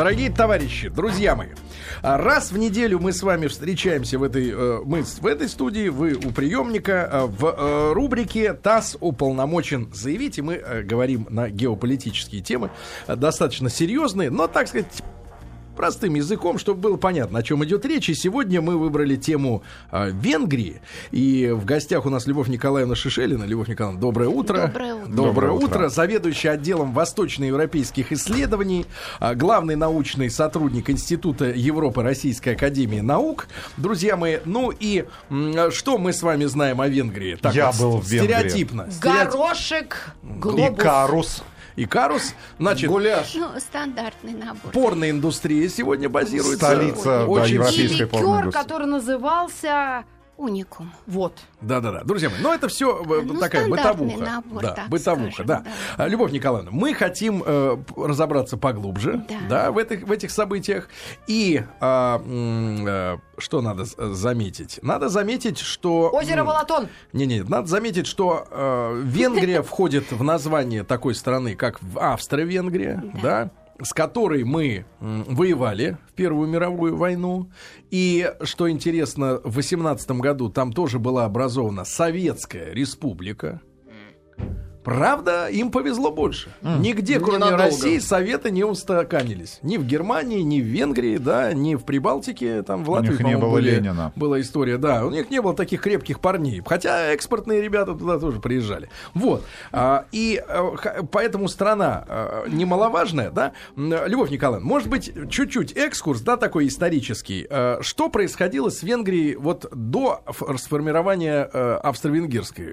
Дорогие товарищи, друзья мои, а, раз в неделю мы с вами встречаемся в этой, э, мы в этой студии, вы у приемника, э, в э, рубрике «ТАСС уполномочен заявить», и мы говорим на геополитические темы, достаточно серьезные, но, так сказать, простым языком, чтобы было понятно, о чем идет речь. И сегодня мы выбрали тему э, Венгрии. И в гостях у нас Любовь Николаевна Шишелина. Любовь Николаевна, доброе утро. Доброе утро. Доброе, доброе утро. утро. Заведующий отделом восточноевропейских исследований, э, главный научный сотрудник Института Европы Российской Академии Наук. Друзья мои, ну и э, что мы с вами знаем о Венгрии? Так Я вот, был в Венгрии. Стереотипно. Горошек, глобус. Икарус. Икарус. Значит, гуляш. Ну, стандартный набор. Порноиндустрия сегодня базируется. Столица да, европейской порноиндустрии. который назывался Уникум. Вот. Да-да-да. Друзья мои, но это все э, ну, такая бытовуха. Набор, да, бытовуха, скажем, да. да. Любовь Николаевна, мы хотим э, разобраться поглубже да. Да, в, этих, в этих событиях. И э, э, что надо заметить? Надо заметить, что... Озеро Балатон. Не-не, надо заметить, что э, Венгрия входит в название такой страны, как Австро-Венгрия, да с которой мы воевали в Первую мировую войну. И, что интересно, в 18 году там тоже была образована Советская Республика. Правда, им повезло больше. Mm. Нигде, кроме Ненадолго. России, советы не устаканились. Ни в Германии, ни в Венгрии, да, ни в Прибалтике, там в Латвии, У них не было были, Ленина. Была история, да. У них не было таких крепких парней. Хотя экспортные ребята туда тоже приезжали. Вот. А, и а, поэтому страна а, немаловажная, да. Любовь Николаевна, может быть, чуть-чуть экскурс, да, такой исторический. А, что происходило с Венгрией вот до сформирования а, австро-венгерской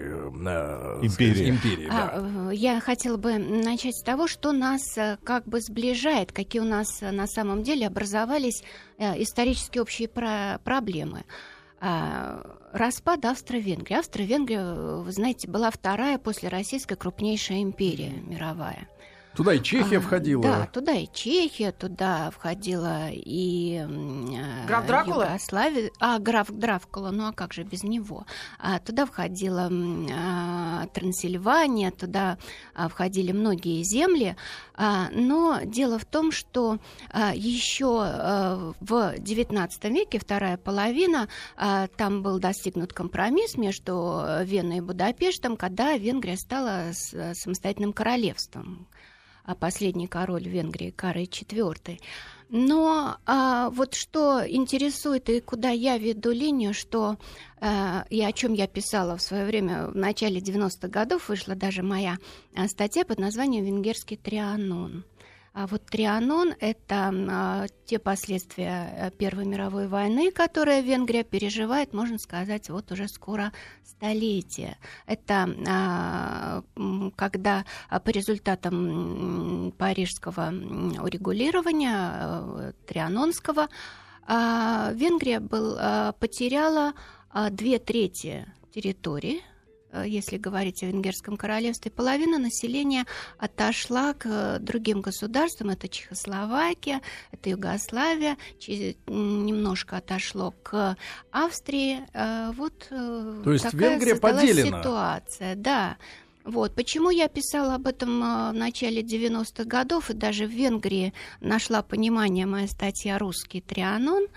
а, империи? империи да. Э, я хотела бы начать с того, что нас э, как бы сближает, какие у нас э, на самом деле образовались исторически общие про проблемы. А, распад Австро-Венгрии. Австро-Венгрия, вы знаете, была вторая после российской крупнейшая империя мировая. Туда и Чехия а, входила. Да, туда и Чехия, туда входила и э, граф Дракула? Югославия. А, граф Дракула, ну а как же без него? А, туда входила а, Трансильвания, туда а, входили многие земли. А, но дело в том, что а, еще а, в XIX веке, вторая половина, а, там был достигнут компромисс между Веной и Будапештом, когда Венгрия стала самостоятельным королевством. А последний король Венгрии Карл IV. Но а, вот что интересует и куда я веду линию, что а, и о чем я писала в свое время в начале 90-х годов, вышла даже моя а, статья под названием «Венгерский трианон». А вот Трианон – это а, те последствия э, Первой мировой войны, которые Венгрия переживает, можно сказать, вот уже скоро столетие. Это а, когда а, по результатам парижского урегулирования э, Трианонского Венгрия был, потеряла две трети территории – если говорить о Венгерском королевстве, половина населения отошла к э, другим государствам. Это Чехословакия, это Югославия, немножко отошло к Австрии. Э, вот То есть такая Венгрия поделена. ситуация, да. Вот. Почему я писала об этом в начале 90-х годов, и даже в Венгрии нашла понимание моя статья «Русский трианон»,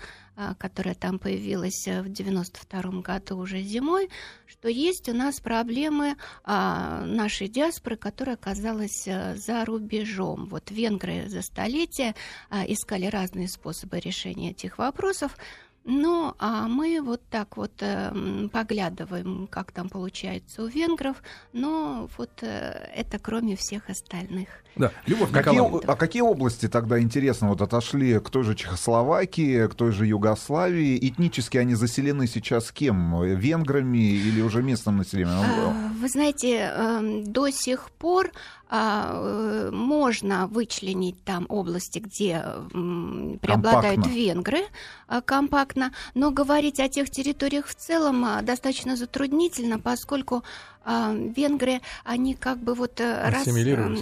которая там появилась э, в 92 году уже зимой, что есть у нас проблемы а, нашей диаспоры, которая оказалась а, за рубежом. Вот венгры за столетия а, искали разные способы решения этих вопросов. Ну, а мы вот так вот э, поглядываем, как там получается у венгров, но вот э, это кроме всех остальных. Да, Любовь какие, А какие области тогда, интересно, вот отошли к той же Чехословакии, к той же Югославии? Этнически они заселены сейчас кем? Венграми или уже местным населением? А, вы знаете, эм, до сих пор а, э, можно вычленить там области, где преобладают компактно. венгры а, компактно, но говорить о тех территориях в целом достаточно затруднительно, поскольку венгры, они как бы вот э, раз,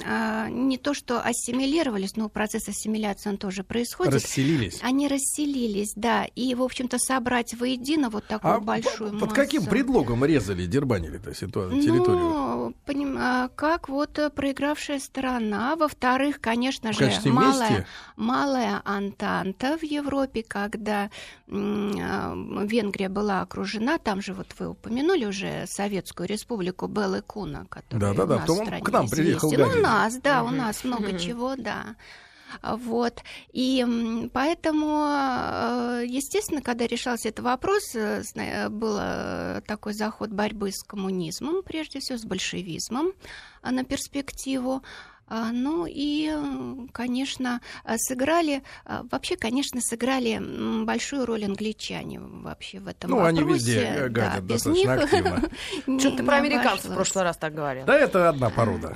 а, не то что ассимилировались, но процесс ассимиляции он тоже происходит. Расселились. Они расселились, да, и, в общем-то, собрать воедино вот такую а большую под массу. каким предлогом резали, дербанили-то ситуацию, территорию? Ну, поним, как вот проигравшая сторона. Во-вторых, конечно же, малая, малая антанта в Европе, когда Венгрия была окружена, там же вот вы упомянули уже Советскую Республику Беллы Куна, которая да, да, да. у нас в стране к нам приехал Ну, у нас, да, у нас много чего, да. Вот. И поэтому, э, естественно, когда решался этот вопрос, э, был такой заход борьбы с коммунизмом, прежде всего с большевизмом на перспективу. А, ну и, конечно, сыграли, а, вообще, конечно, сыграли большую роль англичане вообще в этом ну, вопросе. Ну, они везде гадят да, достаточно них... активно. Что ты про американцев в прошлый раз так говорил? Да это одна порода.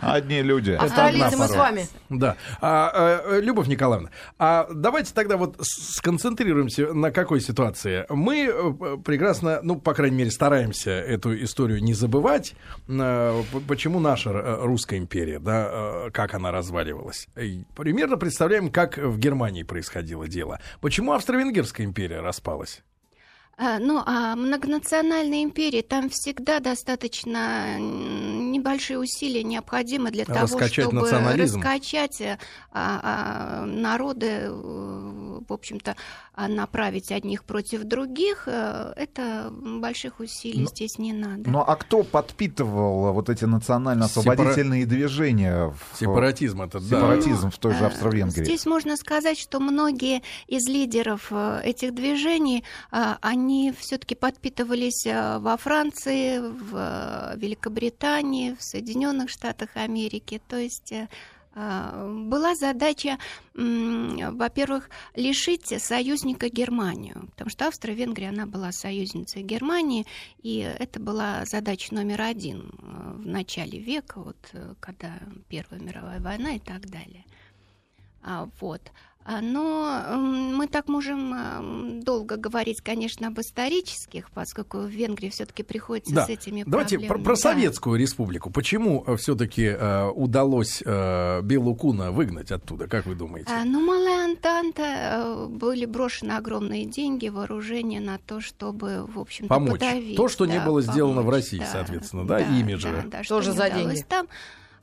Одни люди. Австралийцы мы с вами. Да. А, э, Любовь Николаевна, а давайте тогда вот сконцентрируемся на какой ситуации. Мы э, прекрасно, ну, по крайней мере, стараемся эту историю не забывать. Э, почему наша русская империя да, э, как она разваливалась. Примерно представляем, как в Германии происходило дело. Почему Австро-Венгерская империя распалась? А, ну, а многонациональной империи там всегда достаточно небольшие усилия необходимы для раскачать того, чтобы раскачать а, а, народы, э, в общем-то, направить одних против других. Э, это больших усилий но, здесь не надо. Ну, а кто подпитывал вот эти национально-освободительные Сепара... движения? В... Сепаратизм это, да. Сепаратизм в той же Австро-Венгрии. Здесь можно сказать, что многие из лидеров этих движений, они они все-таки подпитывались э, во Франции, в э, Великобритании, в Соединенных Штатах Америки. То есть э, была задача, во-первых, лишить союзника Германию, потому что Австро-Венгрия, она была союзницей Германии, и это была задача номер один в начале века, вот, когда Первая мировая война и так далее. А, вот. А, но мы так можем долго говорить, конечно, об исторических, поскольку в Венгрии все-таки приходится да. с этими Давайте проблемами. про, про да. Советскую Республику. Почему э, все-таки э, удалось э, Белукуна выгнать оттуда, как вы думаете? А, ну, Малая Антанта э, были брошены огромные деньги, вооружение на то, чтобы, в общем-то, помочь. Подавить, то, что да, не было помочь, сделно в России, да, соответственно, да, да ими же. Да, да, Тоже за деньги. Там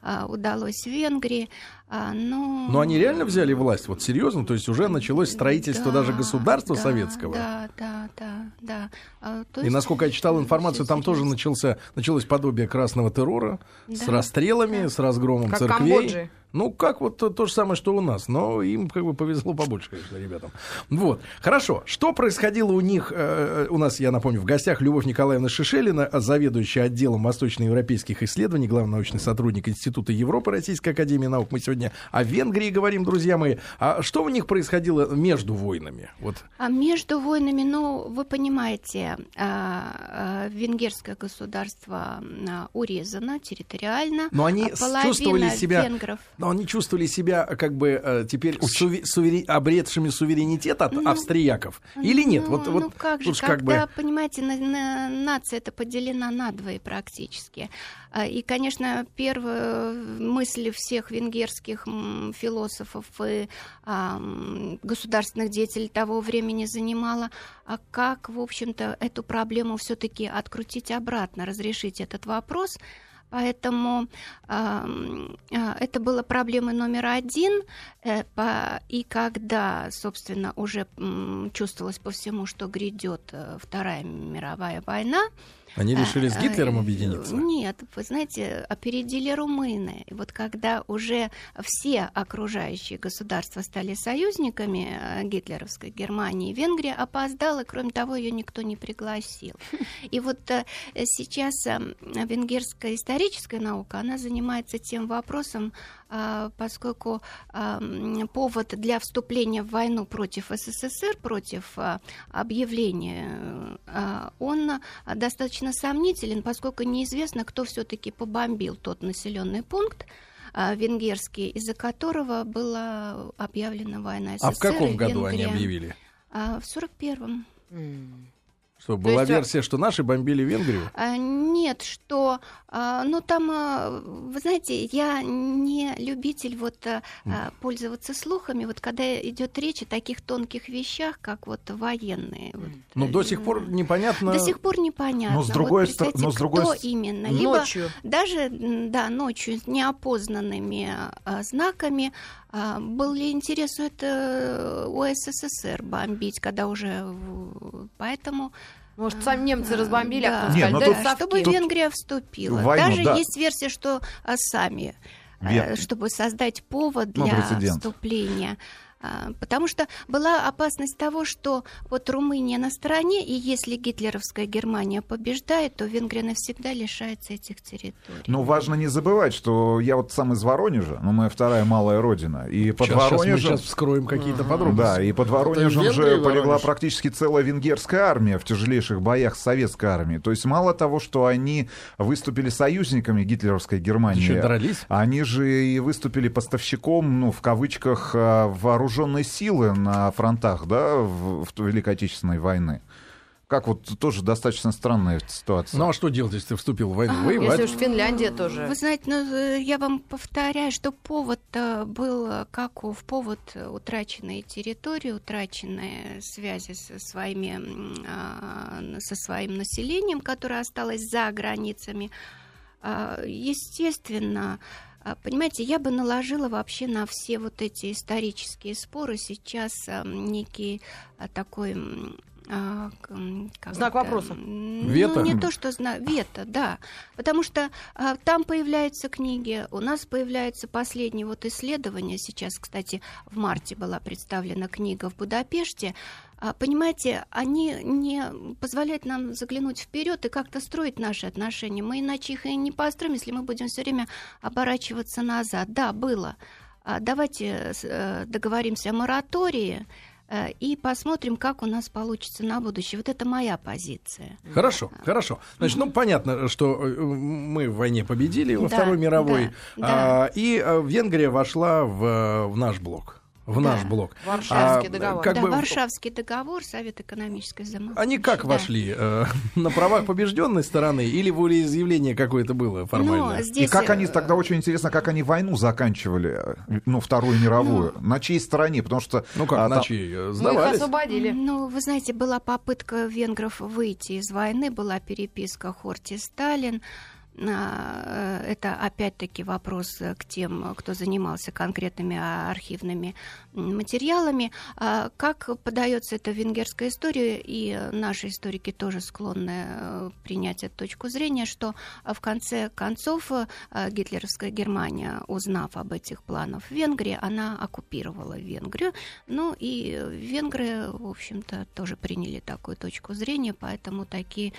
а, удалось в Венгрии. А, но... но они реально взяли власть, вот серьезно, то есть уже началось строительство да, даже государства да, советского. Да, да, да, да. А, то есть... И насколько я читал информацию, там тоже начался, началось подобие красного террора да, с расстрелами, да. с разгромом как церквей. Камбоджи. Ну, как вот то, то же самое, что у нас. Но им как бы повезло побольше, конечно, ребятам. Вот. Хорошо. Что происходило у них? Э, у нас, я напомню, в гостях Любовь Николаевна Шишелина, заведующая отделом восточноевропейских исследований, главный научный сотрудник Института Европы Российской Академии Наук. Мы сегодня о Венгрии говорим, друзья мои. А что у них происходило между войнами? Вот. А между войнами, ну, вы понимаете, а, а, венгерское государство а, урезано территориально. Но они чувствовали себя... Венгров но они чувствовали себя как бы э, теперь суве- сувери- обретшими суверенитет от ну, австрияков? Или нет? Ну, вот, вот, ну как же, когда, как бы... понимаете, на, на, нация это поделена на двое практически. А, и, конечно, первая мысль всех венгерских философов и а, государственных деятелей того времени занимала, а как, в общем-то, эту проблему все-таки открутить обратно, разрешить этот вопрос – Поэтому э, это было проблемой номер один. Э, по, и когда, собственно, уже э, чувствовалось по всему, что грядет э, Вторая мировая война, они решили с а, Гитлером объединиться? Нет, вы знаете, опередили румыны. И вот когда уже все окружающие государства стали союзниками э, гитлеровской Германии, Венгрия опоздала, кроме того, ее никто не пригласил. И вот э, сейчас э, венгерская историческая наука, она занимается тем вопросом, а, поскольку повод для вступления в войну против СССР, против а, объявления, а, он достаточно сомнителен, поскольку неизвестно, кто все-таки побомбил тот населенный пункт, венгерский, из-за которого была объявлена война СССР. А в каком году Венгрия. они объявили? В 41-м. Что, была есть, версия, что наши бомбили Венгрию? А, нет, что... А, ну, там, а, вы знаете, я не любитель вот а, пользоваться слухами, вот когда идет речь о таких тонких вещах, как вот военные. Вот, но до сих пор непонятно... До сих пор непонятно. Но с другой вот, стороны... с другой... Кто именно? Либо ночью. даже, да, ночью с неопознанными а, знаками, а, был ли интерес у, это, у СССР бомбить, когда уже... Поэтому... Может, сами немцы разбомбили, да. а кто сказали, да, тут, чтобы тут Венгрия вступила. Войну, Даже да. есть версия, что а, сами, Вен... чтобы создать повод ну, для ну, вступления. А, потому что была опасность того, что вот Румыния на стороне, и если гитлеровская Германия побеждает, то Венгрия навсегда лишается этих территорий. Но важно не забывать, что я вот сам из Воронежа, но моя вторая малая родина, и под сейчас, Воронежем... Сейчас мы сейчас вскроем какие-то подробности. Да, и под Воронежем же полегла практически целая венгерская армия в тяжелейших боях с советской армией. То есть мало того, что они выступили союзниками гитлеровской Германии, Еще дрались? они же и выступили поставщиком, ну, в кавычках, а, вооруженных вооруженные силы на фронтах, да, в, в Великой Отечественной войны. Как вот тоже достаточно странная ситуация. Ну а что делать, если ты вступил в войну? А, Воевать? Если уж Финляндия тоже. Вы знаете, ну, э, я вам повторяю, что повод был, как в повод утраченной территории, утраченные связи со, своими, а, со своим населением, которое осталось за границами. А, естественно, понимаете, я бы наложила вообще на все вот эти исторические споры сейчас некий а, такой а, знак вопроса. Вето? Ну, не то, что знак. Вето, да. Потому что а, там появляются книги, у нас появляется последнее вот исследование. Сейчас, кстати, в марте была представлена книга в Будапеште. А, понимаете, они не позволяют нам заглянуть вперед и как-то строить наши отношения. Мы иначе их и не построим, если мы будем все время оборачиваться назад. Да, было. А, давайте э, договоримся о моратории Э, и посмотрим, как у нас получится на будущее. Вот это моя позиция. Хорошо, хорошо. Значит, ну понятно, что э, мы в войне победили во да, Второй мировой, да, да. А, и э, Венгрия вошла в, в наш блок в да. наш блок. Варшавский а, договор. Как да, бы... Варшавский договор, Совет экономической взаимопомощи. Они как да. вошли? Э, на правах побежденной стороны или волеизъявление какое-то было формальное? Ну, здесь... И как они, э, тогда очень интересно, как они войну заканчивали, ну, Вторую мировую, ну, на чьей стороне? Потому что... Ну как, а, на чьей? Э, Сдавались? их освободили. Ну, вы знаете, была попытка венгров выйти из войны, была переписка Хорти-Сталин, э, это опять-таки вопрос к тем, кто занимался конкретными архивными материалами. А, как подается эта венгерская история, и наши историки тоже склонны э, принять эту точку зрения, что в конце концов э, гитлеровская Германия, узнав об этих планах в Венгрии, она оккупировала Венгрию. Ну и венгры, в общем-то, тоже приняли такую точку зрения, поэтому такие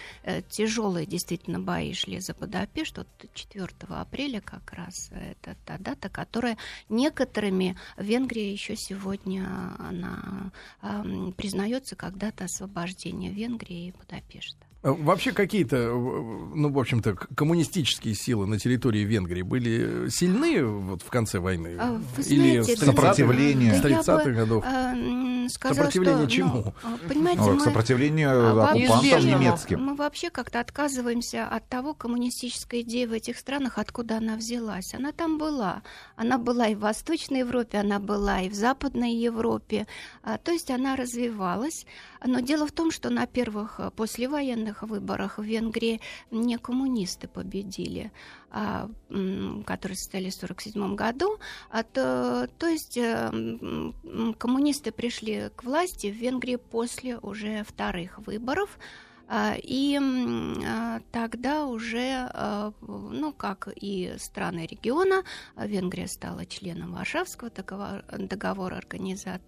тяжелые действительно бои шли за Будапешт, вот 4 апреля как раз это та дата, которая некоторыми в Венгрии еще сегодня она э, признается как дата освобождения Венгрии и Будапешта. Э, вообще какие-то, ну, в общем-то, коммунистические силы на территории Венгрии были сильны вот в конце войны? А, вы Или знаете, сопротивление? С 30-х годов? А, сказала, сопротивление что, чему? Ну, а, понимаете, Ой, мы, сопротивлению а, оккупантам немецким. Мы вообще как-то отказываемся от того коммунистической идеи в этих странах, откуда она взялась. Она там была. Она была и в Восточной Европе, она была и в Западной Европе. А, то есть она развивалась. Но дело в том, что на первых послевоенных выборах в Венгрии не коммунисты победили, которые состоялись в 1947 году. А то, то есть э, коммунисты пришли к власти в Венгрии после уже вторых выборов. А, и а, тогда уже, а, ну, как и страны региона, Венгрия стала членом Варшавского договора, договора организа,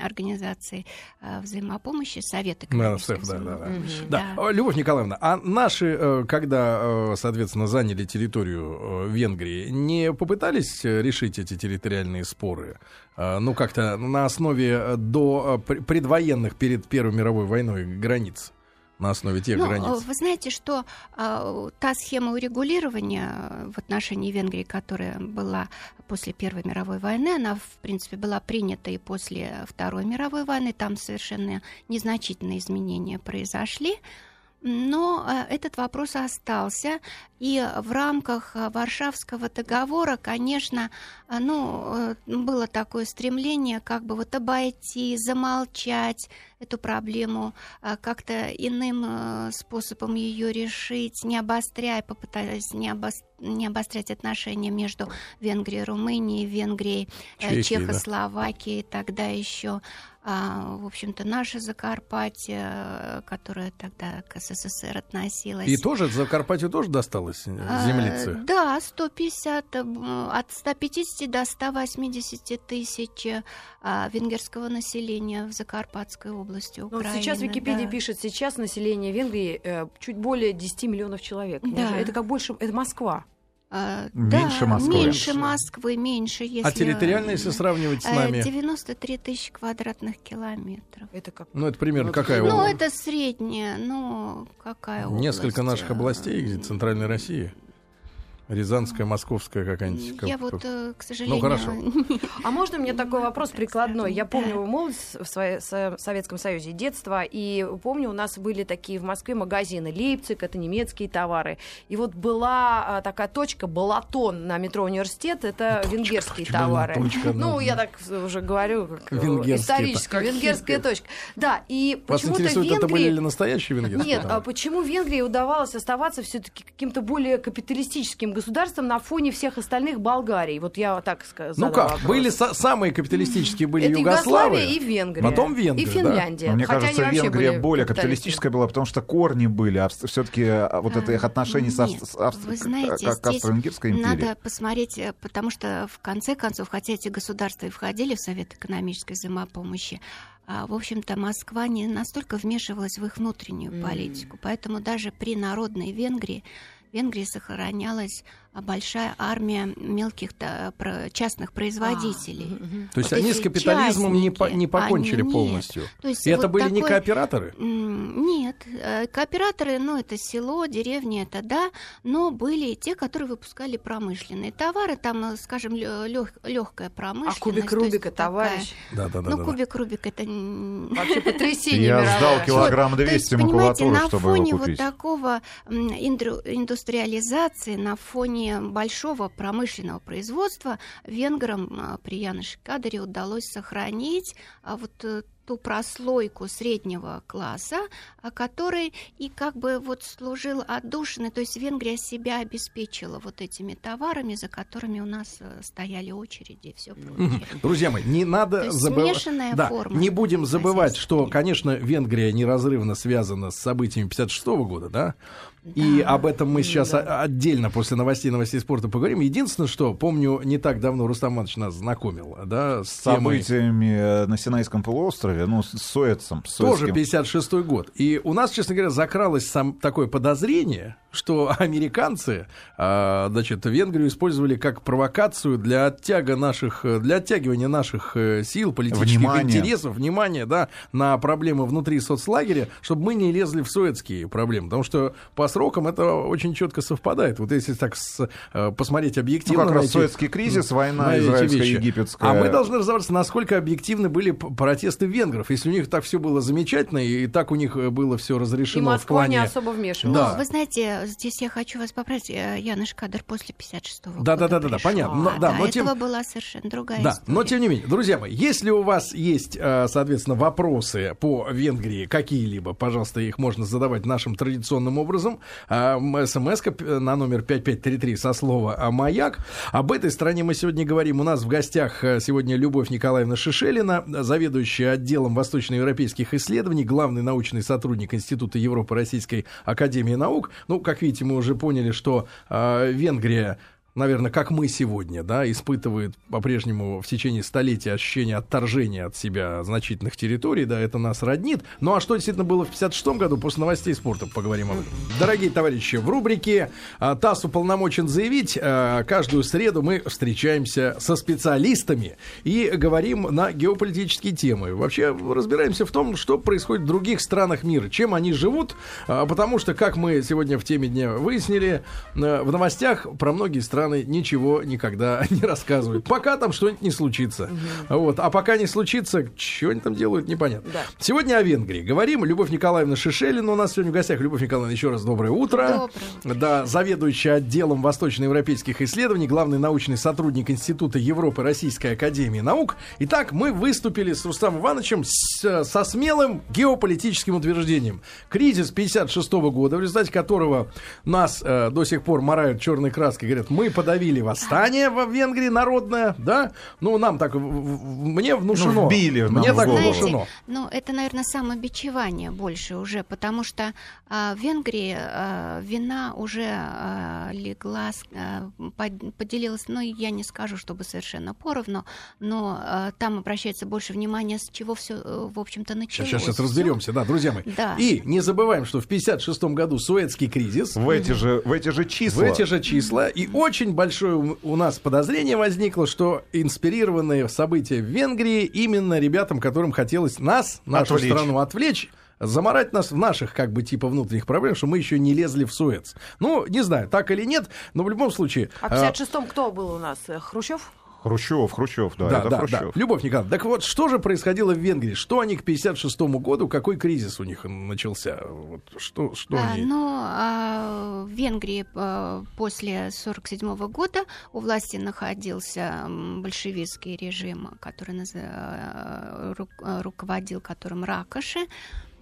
организации взаимопомощи, Совета экономической да, взаимопомощи. Да, да. Да. Любовь Николаевна, а наши, э, когда, э, соответственно, заняли территорию э, Венгрии, не попытались решить эти территориальные споры? Ну, как-то на основе до предвоенных перед Первой мировой войной границ? На основе тех ну, границ? Вы знаете, что э, та схема урегулирования в отношении Венгрии, которая была после Первой мировой войны, она, в принципе, была принята и после Второй мировой войны. Там совершенно незначительные изменения произошли. Но э, этот вопрос остался, и в рамках э, Варшавского договора, конечно, э, ну, было такое стремление как бы вот обойти, замолчать эту проблему, как-то иным способом ее решить, не обостряя, попытаясь не, обос... не обострять отношения между Венгрией Румынией, Венгрией, Чехией, Чехословакией да. тогда еще а, в общем-то, наше Закарпатье, которое тогда к СССР относилось. И тоже Закарпатью тоже досталось э, а, землицы? А, да, 150, э, от 150 до 180 тысяч а, венгерского населения в Закарпатской области Украины. Ну, вот сейчас Википедия да. пишет, сейчас население Венгрии э, чуть более 10 миллионов человек. Да. Это как больше, это Москва. А, меньше да, Москвы. Меньше Москвы, меньше. Если... А территориально, если сравнивать с э, нами? 93 тысячи квадратных километров. Это как? Ну, это примерно ну, какая Ну, это средняя, ну, какая область? Несколько наших областей Центральной России. Рязанская, московская какая-нибудь. Я вот, э, к сожалению... Ну, хорошо. А можно мне такой вопрос прикладной? Я помню молодость в Советском Союзе, детство, и помню, у нас были такие в Москве магазины. Лейпциг, это немецкие товары. И вот была а, такая точка, Балатон на метро Университет, это точка, венгерские точка, товары. Точка, ну, ну, я так уже говорю, как историческая, венгерская точка. Да, и почему-то Венгрии... это были ли настоящие венгерские Нет, а почему Венгрии удавалось оставаться все-таки каким-то более капиталистическим государством на фоне всех остальных Болгарий. Вот я так сказала. Ну как, вопрос. были са- самые капиталистические были Это Югославия и Венгрия. Потом Венгрия. И Финляндия. Да? мне Хотя кажется, Венгрия более капиталистическая была, потому что корни были, а все-таки а, вот это их отношение с, Австро-Венгерской империей. Надо посмотреть, э, потому что в конце концов, хотя эти государства и входили в Совет экономической взаимопомощи, а, в общем-то, Москва не настолько вмешивалась в их внутреннюю mm. политику. Поэтому даже при народной Венгрии Венгрии сохранялась большая армия мелких частных производителей. А, То есть они с капитализмом не, по, не покончили они, полностью. То есть И вот это были такой... не кооператоры? Нет. Э, кооператоры, ну, это село, деревня, это да, но были и те, которые выпускали промышленные товары, там, э, скажем, легкая промышленность. А кубик Рубика, товарищ? Да, да, да. Ну, да, кубик Рубик это вообще потрясение. Я сдал килограмм 200 вот, макулатуры, на чтобы фоне его купить. вот такого индустриализации, на фоне большого промышленного производства венграм а, при Яноше Кадыре удалось сохранить а вот э, ту прослойку среднего класса, а, который и как бы вот служил отдушиной, то есть Венгрия себя обеспечила вот этими товарами, за которыми у нас э, стояли очереди и все прочее. Друзья мои, не надо забывать... Да, не будем забывать, что, конечно, Венгрия неразрывно связана с событиями 56 года, да, и об этом мы сейчас да. отдельно после новостей новостей спорта поговорим. Единственное, что помню, не так давно Рустам Иванович нас знакомил, да, с событиями темой... на Синайском полуострове, ну, с Суэцем. С Тоже 56-й год. И у нас, честно говоря, закралось сам такое подозрение, что американцы, а, значит, Венгрию использовали как провокацию для оттяга наших, для оттягивания наших э, сил, политических внимание. интересов, внимания, да, на проблемы внутри соцлагеря, чтобы мы не лезли в суэцкие проблемы, потому что по срокам это очень четко совпадает. Вот если так с, э, посмотреть объективно... Ну, как раз Суэцкий кризис, война израильско-египетская. А мы должны разобраться, насколько объективны были протесты венгров. Если у них так все было замечательно, и так у них было все разрешено и Москва в плане... не особо вмешивалась. Да. Ну, вы знаете, здесь я хочу вас поправить. Э, Яныш Кадр после 56-го да, года Да, да, да, да, понятно. Но, да, но тем... этого была совершенно другая да, история. Но, тем не менее, друзья мои, если у вас есть, э, соответственно, вопросы по Венгрии какие-либо, пожалуйста, их можно задавать нашим традиционным образом. А, СМС на номер 5533 со слова «А «Маяк». Об этой стране мы сегодня говорим. У нас в гостях э, сегодня Любовь Николаевна Шишелина, заведующая отделом восточноевропейских исследований, главный научный сотрудник Института Европы Российской Академии Наук. Ну, как видите, мы уже поняли, что э, Венгрия наверное, как мы сегодня, да, испытывает по-прежнему в течение столетия ощущение отторжения от себя значительных территорий, да, это нас роднит. Ну а что действительно было в 56 году, после новостей спорта поговорим об этом. Дорогие товарищи, в рубрике а, «ТАСС уполномочен заявить» а, каждую среду мы встречаемся со специалистами и говорим на геополитические темы. Вообще разбираемся в том, что происходит в других странах мира, чем они живут, а, потому что, как мы сегодня в теме дня выяснили, в новостях про многие страны страны ничего никогда не рассказывают. Пока там что-нибудь не случится. Вот. А пока не случится, что они там делают, непонятно. Да. Сегодня о Венгрии. Говорим. Любовь Николаевна Шишелина у нас сегодня в гостях. Любовь Николаевна, еще раз доброе утро. Доброе Да, заведующая отделом восточноевропейских исследований, главный научный сотрудник Института Европы Российской Академии Наук. Итак, мы выступили с Рустамом Ивановичем с, со смелым геополитическим утверждением. Кризис 56 года, в результате которого нас э, до сих пор морают черной краской, говорят, мы подавили восстание в Венгрии народное, да? Ну, нам так, мне внушено. Ну, вбили мне так голову. внушено. Ну, это, наверное, самобичевание больше уже, потому что а, в Венгрии а, вина уже а, легла, а, поделилась, ну, я не скажу, чтобы совершенно поровну, но а, там обращается больше внимания, с чего все, э, в общем-то, началось. Сейчас, сейчас разберемся, да, друзья мои. Да. И не забываем, что в 56 году Суэцкий кризис. В эти же, в эти же числа. В эти же числа. И очень очень большое у нас подозрение возникло, что инспирированные события в Венгрии именно ребятам, которым хотелось нас, нашу отвлечь. страну отвлечь, заморать нас в наших, как бы, типа внутренних проблем, что мы еще не лезли в Суэц. Ну, не знаю, так или нет, но в любом случае... А в 56-м а... кто был у нас? Э, Хрущев? Хрущев, Хрущев, да, да это да, Хрущев. Да. Любовь Николаевна, так вот, что же происходило в Венгрии? Что они к 56 году, какой кризис у них начался? Вот, что, что а, они... Ну, а, в Венгрии а, после 47 года у власти находился большевистский режим, который наз... А, ру... руководил которым Ракоши.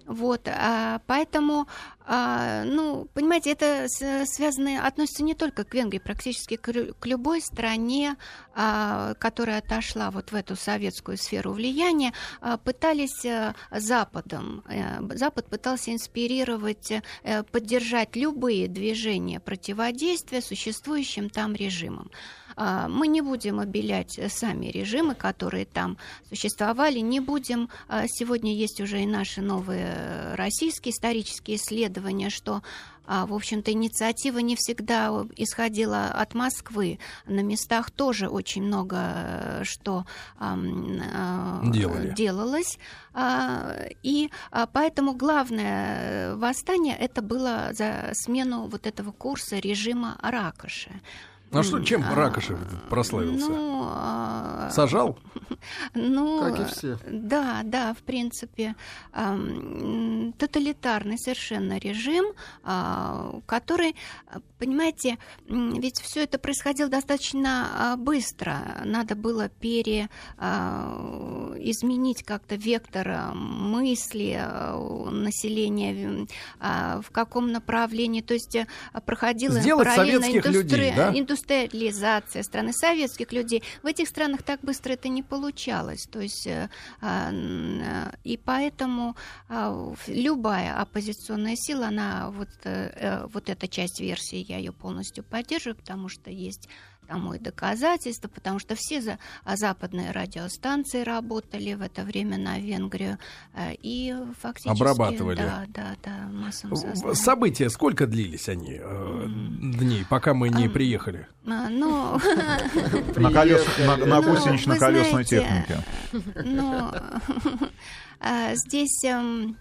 Вот, а, поэтому, а, ну, понимаете, это связано, относится не только к Венгрии, практически к, любой стране, а, которая отошла вот в эту советскую сферу влияния, а, пытались а, Западом, а, Запад пытался инспирировать, а, поддержать любые движения противодействия существующим там режимам. А, мы не будем обелять э, сами режимы, которые там существовали, не будем. А, сегодня есть уже и наши новые э, российские исторические исследования, что а, в общем-то, инициатива не всегда исходила от Москвы. На местах тоже очень много э, что Делали. делалось. И поэтому главное восстание это было за смену вот этого курса режима Ракоши. А что, чем Ракошев прославился? Ну, а... Сажал? Ну, как и все. Да, да, в принципе, э, тоталитарный совершенно режим, э, который, понимаете, ведь все это происходило достаточно э, быстро. Надо было пере э, изменить как-то вектор мысли э, населения, э, в каком направлении, то есть э, проходила Сделать параллельно индустри... людей, да? Индустриализация страны советских людей. В этих странах так быстро это не получалось. То есть, э, а, э, и поэтому а, любая оппозиционная сила, она вот, э, вот эта часть версии, я ее полностью поддерживаю, потому что есть тому и доказательства, потому что все за, а западные радиостанции работали в это время на Венгрию э, и фактически... Обрабатывали. Да, да, да, массовым составом. События сколько длились они э, дней, пока мы не а, приехали? А, ну... На гусенично-колесной технике. Ну, а, здесь эм,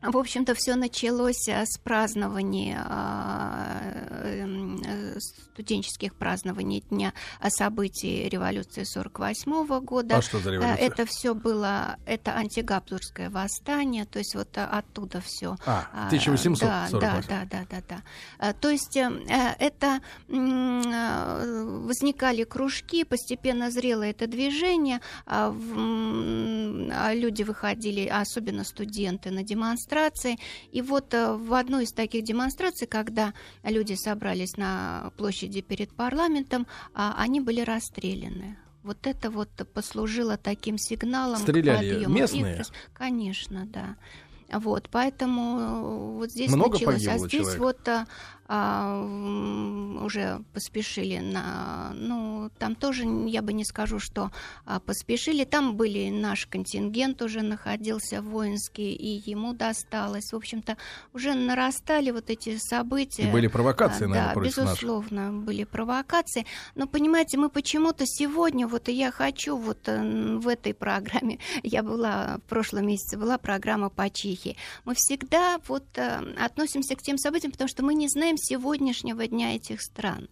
в общем-то, все началось э, с празднования, э, эм, э, студенческих празднований Дня событий революции 48 года. А что за революция? Это все было, это антигабсбургское восстание, то есть вот оттуда все. А, 1848. Да, да, да, да, да, да. То есть это возникали кружки, постепенно зрело это движение, а а люди выходили, особенно студенты, на демонстрации, демонстрации. И вот э, в одной из таких демонстраций, когда люди собрались на площади перед парламентом, а, они были расстреляны. Вот это вот послужило таким сигналом. Стреляли местные? Их. Конечно, да. Вот, поэтому э, вот здесь Много случилось. А здесь человек? вот а, уже поспешили на... Ну, там тоже я бы не скажу, что а, поспешили. Там были наш контингент уже находился воинский, и ему досталось. В общем-то, уже нарастали вот эти события. И были провокации, А, наверное, да, против наших. безусловно, были провокации. Но, понимаете, мы почему-то сегодня, вот и я хочу вот э, в этой программе, я была в прошлом месяце, была программа по Чехии. Мы всегда вот э, относимся к тем событиям, потому что мы не знаем сегодняшнего дня этих стран.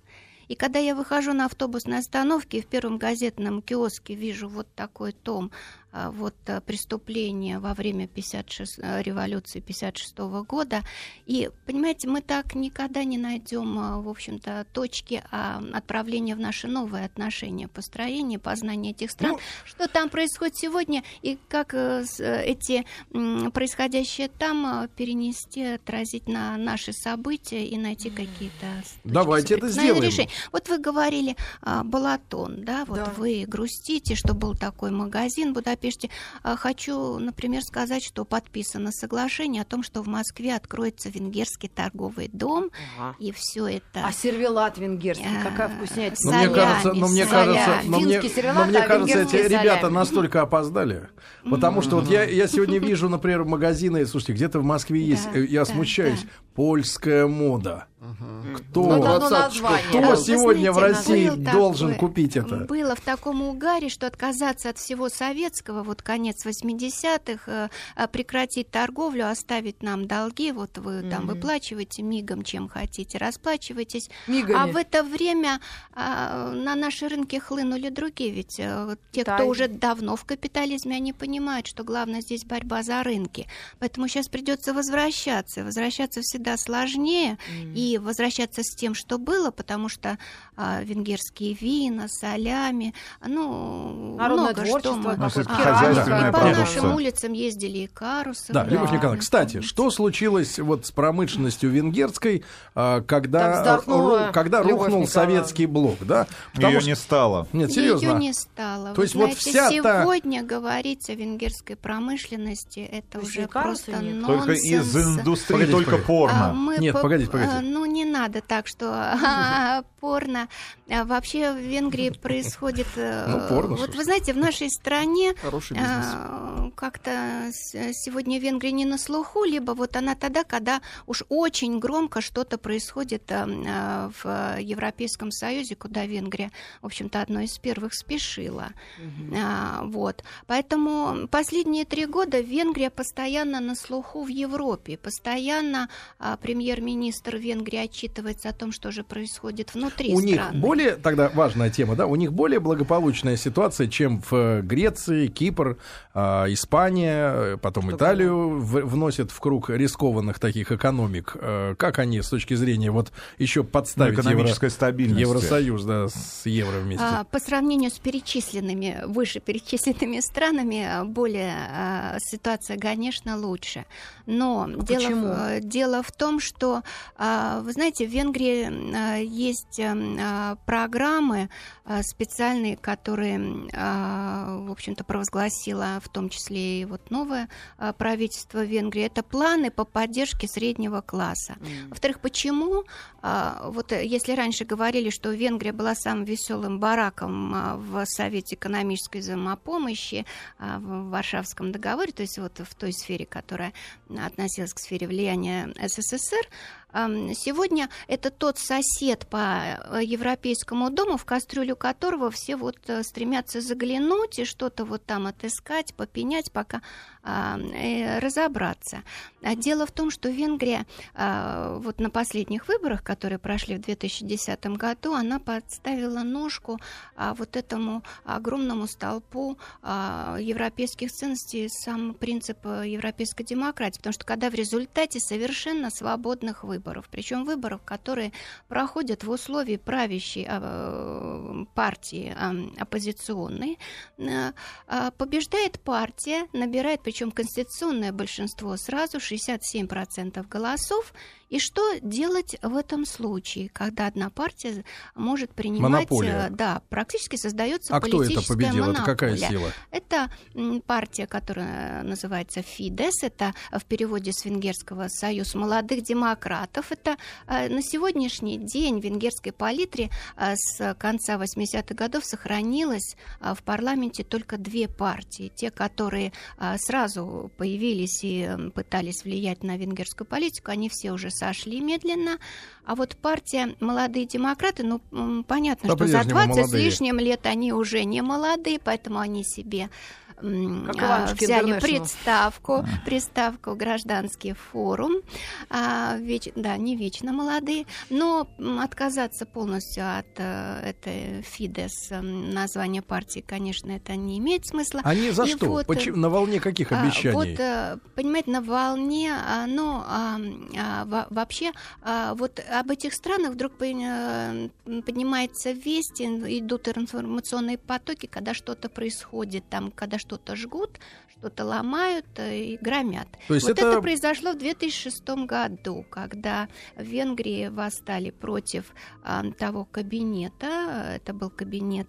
И когда я выхожу на автобусной остановке и в первом газетном киоске вижу вот такой том, вот а, преступления во время 56, а, революции 56 года. И, понимаете, мы так никогда не найдем, а, в общем-то, точки а, отправления в наши новые отношения, построения, познания этих стран. Ну, что там происходит сегодня и как э, э, эти м, происходящее там а, перенести, отразить на наши события и найти какие-то Давайте это соприкосновения сделаем. решений. Вот вы говорили а, Балатон, да, вот Да. вы грустите, что был такой магазин в Будапеште. А, Хочу, например, сказать, что подписано соглашение о том, что в Москве откроется венгерский торговый дом, Ага. и все это... А сервелат венгерский, А, какая вкуснятина. Но мне кажется, но мне кажется, но мне, но мне а кажется, эти ребята настолько опоздали. Потому что вот я, я сегодня вижу, например, магазины, слушайте, где-то в Москве есть, э, я смущаюсь, польская мода. Кто, Ну, название. кто А сегодня в России должен такой- купить это? Было в таком угаре, что отказаться от всего советского, вот конец 80-х, э, а, прекратить торговлю, оставить нам долги, вот вы там Мгм. выплачиваете мигом, чем хотите, расплачивайтесь. Мигами. А в это время а, на наши рынки хлынули другие, ведь э, те, Китай. кто уже давно в капитализме, они понимают, что главное здесь борьба за рынки. Поэтому сейчас придется возвращаться. Возвращаться всегда сложнее и возвращаться с тем, что было, потому что а, венгерские вина, солями, ну, Народное много что мы... Ну, А, и по нашим улицам ездили и карусы. Да, были. Любовь Николаевна, кстати, что случилось вот с промышленностью венгерской, а, когда, ру- когда Любовь рухнул Николаевна. советский блок, да? Ее что- не стало. Нет, Ее серьезно. не стало. То Вы есть вот знаете, вся та- сегодня говорить о венгерской промышленности это уже просто нет? Только нонсенс. из индустрии Погодите, только погодите. А, порно. мы Нет, по- погодите, погодите. Ну, не надо так, что а, порно. А, Вообще в Венгрии происходит... э, Ну, порно, Вот вы знаете, в нашей стране а, как-то сегодня Венгрия не на слуху, либо вот она тогда, когда уж очень громко что-то происходит а, а, в Европейском Союзе, куда Венгрия, в общем-то, одной из первых спешила. Вот. Поэтому последние три года Венгрия постоянно на слуху в Европе. Постоянно премьер-министр Венгрии отчитывается о том, что же происходит внутри У них страны. более, тогда важная тема, да, у них более благополучная ситуация, чем в э, Греции, Кипр, а, Испания, э, потом Что Италию в- вносят в круг рискованных таких экономик. Э, Как они с точки зрения вот еще подставить Ну, экономической Евро- стабильности. Евросоюз, да, с евро вместе? А, По сравнению с перечисленными, вышеперечисленными странами, а, более а, ситуация, конечно, лучше. Но дело, почему? в- дело в том, что, а, вы знаете, в Венгрии а, есть м, а, программы а, специальные, которые, а, в общем-то, провозгласила в том числе и вот новое а, правительство Венгрии. Это планы по поддержке среднего класса. Во-вторых, почему? А, Вот э, если раньше говорили, что Венгрия была самым веселым бараком а, в Совете экономической взаимопомощи, а, в Варшавском договоре, то есть вот в той сфере, которая относилась к сфере влияния СССР, сегодня это тот сосед по э, Европейскому дому, в кастрюлю которого все вот э, стремятся заглянуть и что-то вот там отыскать, попенять, пока э, разобраться. А Дело в том, что Венгрия а, вот на последних выборах, которые прошли в 2010 году, она подставила ножку а, вот этому огромному столпу европейских ценностей, сам принцип европейской демократии. Потому что когда в результате совершенно свободных выборов, причем выборов, которые проходят в условии правящей а, партии а, оппозиционной, э, а, побеждает партия, набирает, причем конституционное большинство сразу, 67% голосов. И что делать в этом случае, когда одна партия может принимать... Монополия. э, Да, практически создается А кто это политическая победил? Это какая монополия. сила? Это партия, которая называется Фидес. Это в переводе с венгерского «Союз молодых демократов». Это э, на сегодняшний день в венгерской палитре э, с конца 80-х годов сохранилось э, в парламенте только две партии. Те, которые сразу появились и пытались влиять на венгерскую политику, они все уже сошли медленно. А вот партия «Молодые демократы», ну, понятно, что за По-прежнему 20 с лишним лет они уже не молодые, поэтому они себе а, взяли представку, приставку «Гражданский форум». А, веч- да, не вечно молодые, но отказаться полностью от э, этой Фидес м, названия партии, конечно, это не имеет смысла. Они за И что? вот, э, Почему- на волне каких А, обещаний? Вот, э, понимаете, на волне, а, а, а, во- вообще, а, вот об этих странах вдруг поднимается весть, идут информационные потоки, когда что-то происходит, там, когда что-то жгут, что-то ломают э, и громят. То есть вот это- это... произошло в 2006 году, когда в Венгрии восстали против а, того кабинета, это был кабинет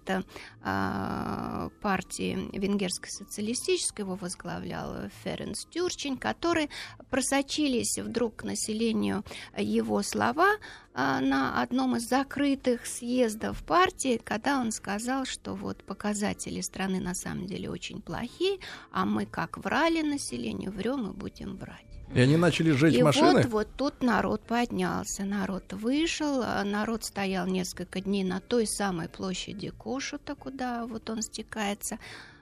а, партии Венгерской социалистической, его возглавлял Ференс Тюрчин, которые просочились вдруг к населению его слова на одном из закрытых съездов партии, когда он сказал, что вот показатели страны на самом деле очень плохие, а мы как врали населению, врем и будем брать. И они начали сжечь И машины? вот, вот тут народ поднялся, народ вышел, а народ стоял несколько дней на той самой площади Кошута, куда вот он стекается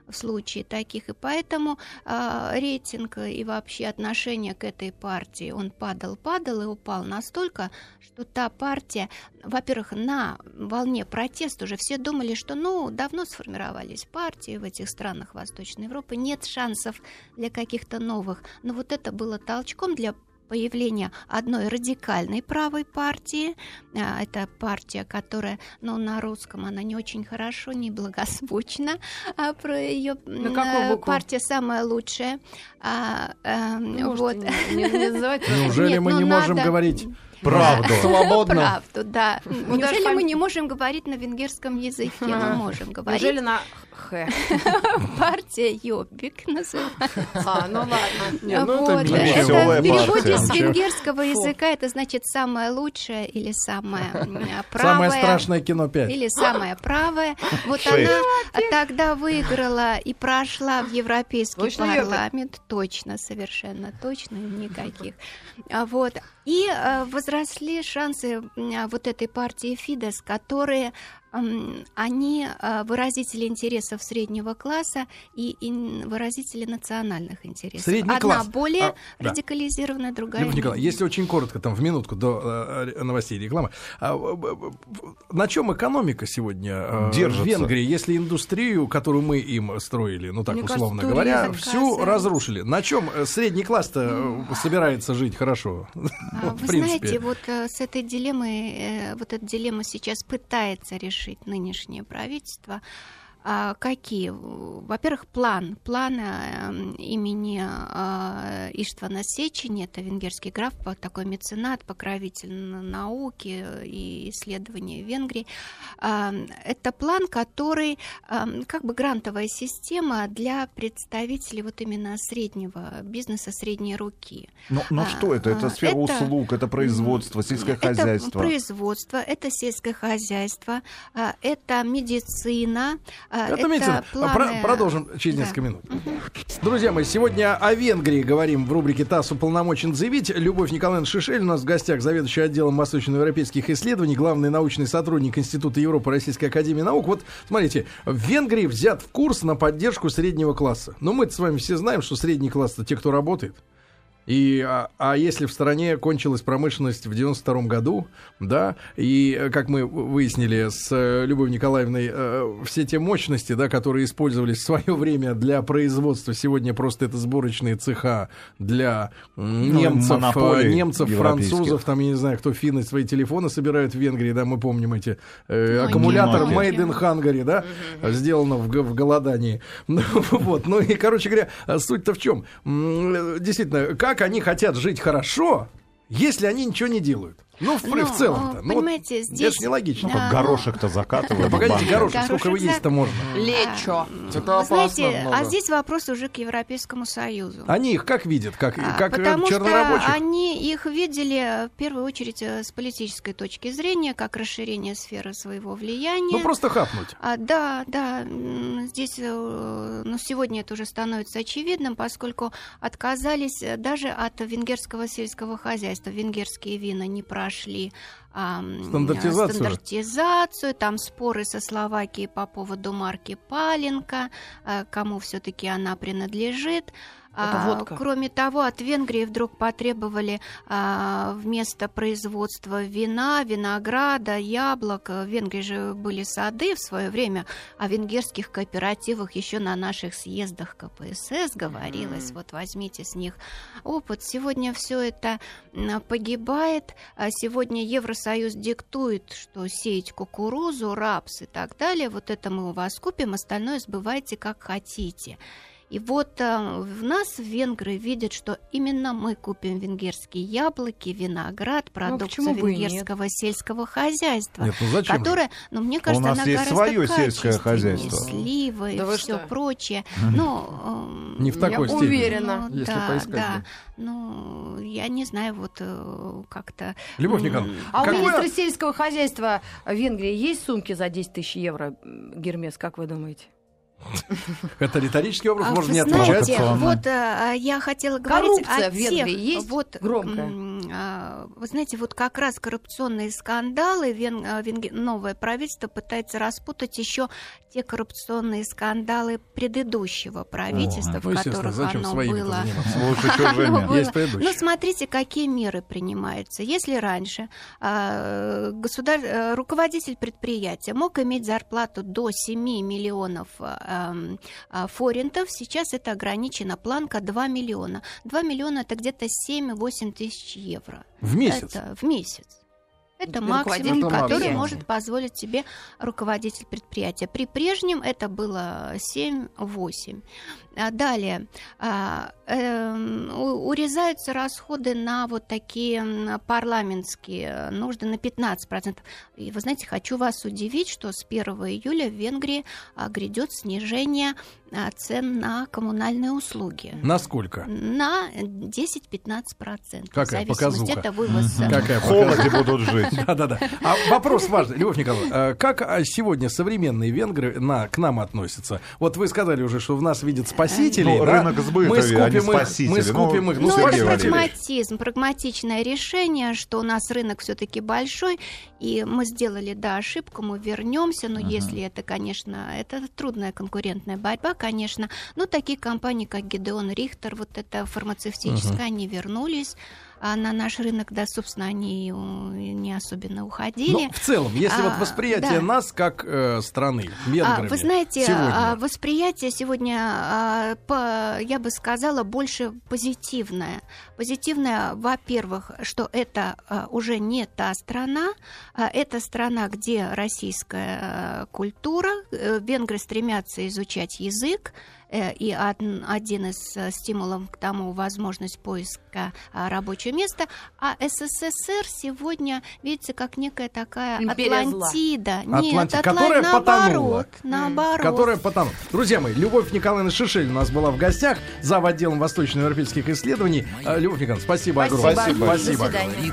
в случае таких. И поэтому а, рейтинг и вообще отношение к этой партии, он падал, падал и упал настолько, что та партия, во-первых, на волне протеста уже все думали, что ну давно сформировались партии в этих странах Восточной Европы, нет шансов для каких-то новых. Но вот это было толчком для появления одной радикальной правой партии. А, Это партия, которая, ну, на русском она не очень хорошо, не благозвучна. А про ее букву? партия самая лучшая. А, Ну, вот. не, не- не. Неужели Нет, мы ну, не можем надо- говорить Правду. свободно? Правду, да. Неужели мы не можем говорить на венгерском языке? Мы можем говорить. Неужели на Х? Партия Йобик называется. А, ну ладно. Ну это Вот, это в переводе с венгерского Фу. языка это значит самое лучшее или самое м, правое. Самое страшное кино 5. Или самое правое. Вот Шесть. она тогда выиграла и прошла в Европейский Точно Йобик? парламент. Точно, совершенно точно, никаких. А Вот. И э, возросли шансы а, вот этой партии Фидес, которые они э, выразители интересов среднего класса и выразители национальных интересов. Средний Одна класс. более А, да. радикализированная, другая Любовь Николаевна, если очень коротко, там в минутку до э, новостей рекламы, а, на чем экономика сегодня э, Держится. в Венгрии, если индустрию, которую мы им строили, ну так Мне условно кажется, говоря, всю разрушили? На чем э, средний класс-то собирается жить хорошо? А, Вы знаете, вот с этой дилеммой, вот эта дилемма сейчас пытается решить нынешнее правительство. А какие? Во-первых, план. План э, имени э, Иштвана Сечени, это венгерский граф, такой меценат, покровитель науки и исследований в Венгрии. А, Это план, который а, как бы грантовая система для представителей вот именно среднего бизнеса, средней руки. Ну, ну А, что это? Это а, сфера это- услуг, это производство, сельское хозяйство. Это производство, это сельское хозяйство, а, это медицина, а, Это это медицина. планы- Про- Продолжим через Да. несколько минут. Друзья мои, сегодня о Венгрии говорим в рубрике ТАСС уполномочен заявить. Любовь Николаевна Шишель у нас в гостях, заведующая отделом восточноевропейских исследований, главный научный сотрудник Института Европы Российской Академии Наук. Вот, смотрите, в Венгрии взят в курс на поддержку среднего класса. Но мы с вами все знаем, что средний класс это те, кто работает. И, а, а если в стране кончилась промышленность в 92 году, да, и, э, как мы выяснили с э, Любовью Николаевной, э, все те мощности, да, которые использовались в свое время для производства, сегодня просто это сборочные цеха для м, Ну, немцев, э, немцев, французов, там, я не знаю, кто финны свои телефоны собирают в Венгрии, да, мы помним эти э, Ну, аккумулятор Made in Hungary, да, сделано в, в голодании. Ну, вот, ну и, короче говоря, суть-то в чем? Действительно, как они хотят жить хорошо, если они ничего не делают? Ну, в, Ну, в целом-то. э, Ну, вот понимаете, Это здесь- ж нелогично. Да. Горошек-то закатывают. Ну, погодите, горошек, сколько вы есть-то можно? Лечо. Это опасно знаете, а здесь вопрос уже к Европейскому Союзу. Они их как видят? Как, А, как э, Потому что они их видели в первую очередь э, с политической точки зрения, как расширение сферы своего влияния. Ну, просто хапнуть. А, да, да, здесь, э, ну, сегодня это уже становится очевидным, поскольку отказались э, даже от венгерского сельского хозяйства. Венгерские вина не прошли Стандартизацию. стандартизацию, там споры со Словакией по поводу марки Паленка, э, кому все-таки она принадлежит. А. Кроме того, от Венгрии вдруг потребовали а, вместо производства вина, винограда, яблок. В Венгрии же были сады в свое время, о венгерских кооперативах еще на наших съездах КПСС говорилось. Вот возьмите с них опыт. Сегодня все это погибает. А Сегодня Евросоюз диктует, что сеять кукурузу, рапс и так далее. Вот это мы у вас купим, остальное сбывайте как хотите. И вот э, в нас венгры видят, что именно мы купим венгерские яблоки, виноград, продукцию и нет? венгерского сельского хозяйства. Нет, ну зачем же? которая, ну, мне кажется, нас она есть свое сельское хозяйство. Сливы и Да вы все что? прочее. Ну, эм, Не в я такой степени. уверена. Ну, Если да, поискать, да. Ну, я не знаю, вот э, как-то... Любовь Николаевна, А у министра сельского хозяйства Венгрии есть сумки за 10 тысяч евро, Гермес, как вы думаете? Это риторический вопрос, А можно не отвечать. знаете, вот а, я хотела говорить Коррупция о в Венгрии тех, есть вот, громкая? А, вы знаете, вот как раз коррупционные скандалы, вен- а, венге- новое правительство пытается распутать еще те коррупционные скандалы предыдущего правительства, Ну, в которых оно было. Оно было. Ну, смотрите, какие меры принимаются. Если раньше а, государ... э, руководитель предприятия мог иметь зарплату до 7 миллионов форинтов, сейчас это ограничена планка 2 миллиона. 2 миллиона это где-то 7-8 тысяч евро. В месяц. Это в месяц. Это максимум, который может позволить себе руководитель предприятия. При прежнем это было 7-8. А Далее, а, эм, урезаются расходы на вот такие парламентские нужды на 15%. И вы знаете, хочу вас удивить, что с 1 июля в Венгрии а, грядет снижение цен на коммунальные услуги. Насколько? На 10-15%. Какая в показуха. это вывоза. Какая В холоде будут жить. Да-да-да. А вопрос важный, Любовь Николаевна. э, Как сегодня современные венгры на, к нам относятся? Вот вы сказали уже, что в нас видят спасителей. Ну, да? рынок сбыта, мы скупим их, спасители. мы скупим Ну, их. Ну, Сергей это прагматизм, прагматичное решение, что у нас рынок все-таки большой, и мы сделали, да, ошибку, мы вернемся, но если это, конечно, это трудная конкурентная борьба, конечно, но такие компании, как Гидеон Рихтер, вот это фармацевтическое, они вернулись на наш рынок, да, собственно, они у, не особенно уходили. Ну, в целом, если вот А, восприятие да. нас как э, страны, А, венграми, Вы знаете, сегодня, а, восприятие сегодня, а, по- я бы сказала, больше позитивное. Позитивное, во-первых, что это а, уже не та страна, а, это страна, где российская а, культура, э, венгры стремятся изучать язык, э, и од- один из э, стимулов к тому возможность поиска а, рабочего места, а СССР сегодня, видите, как некая такая Империя зла. Атлантида. Нет, Атланти- Атла- которая наоборот, потонула. наоборот. которая потонула. Друзья мои, Любовь Николаевна Шишель у нас была в гостях, зав. отделом восточноевропейских исследований. Э, Любовь Николаевна, спасибо, Спасибо. огромное. Спасибо. свидания. огромное.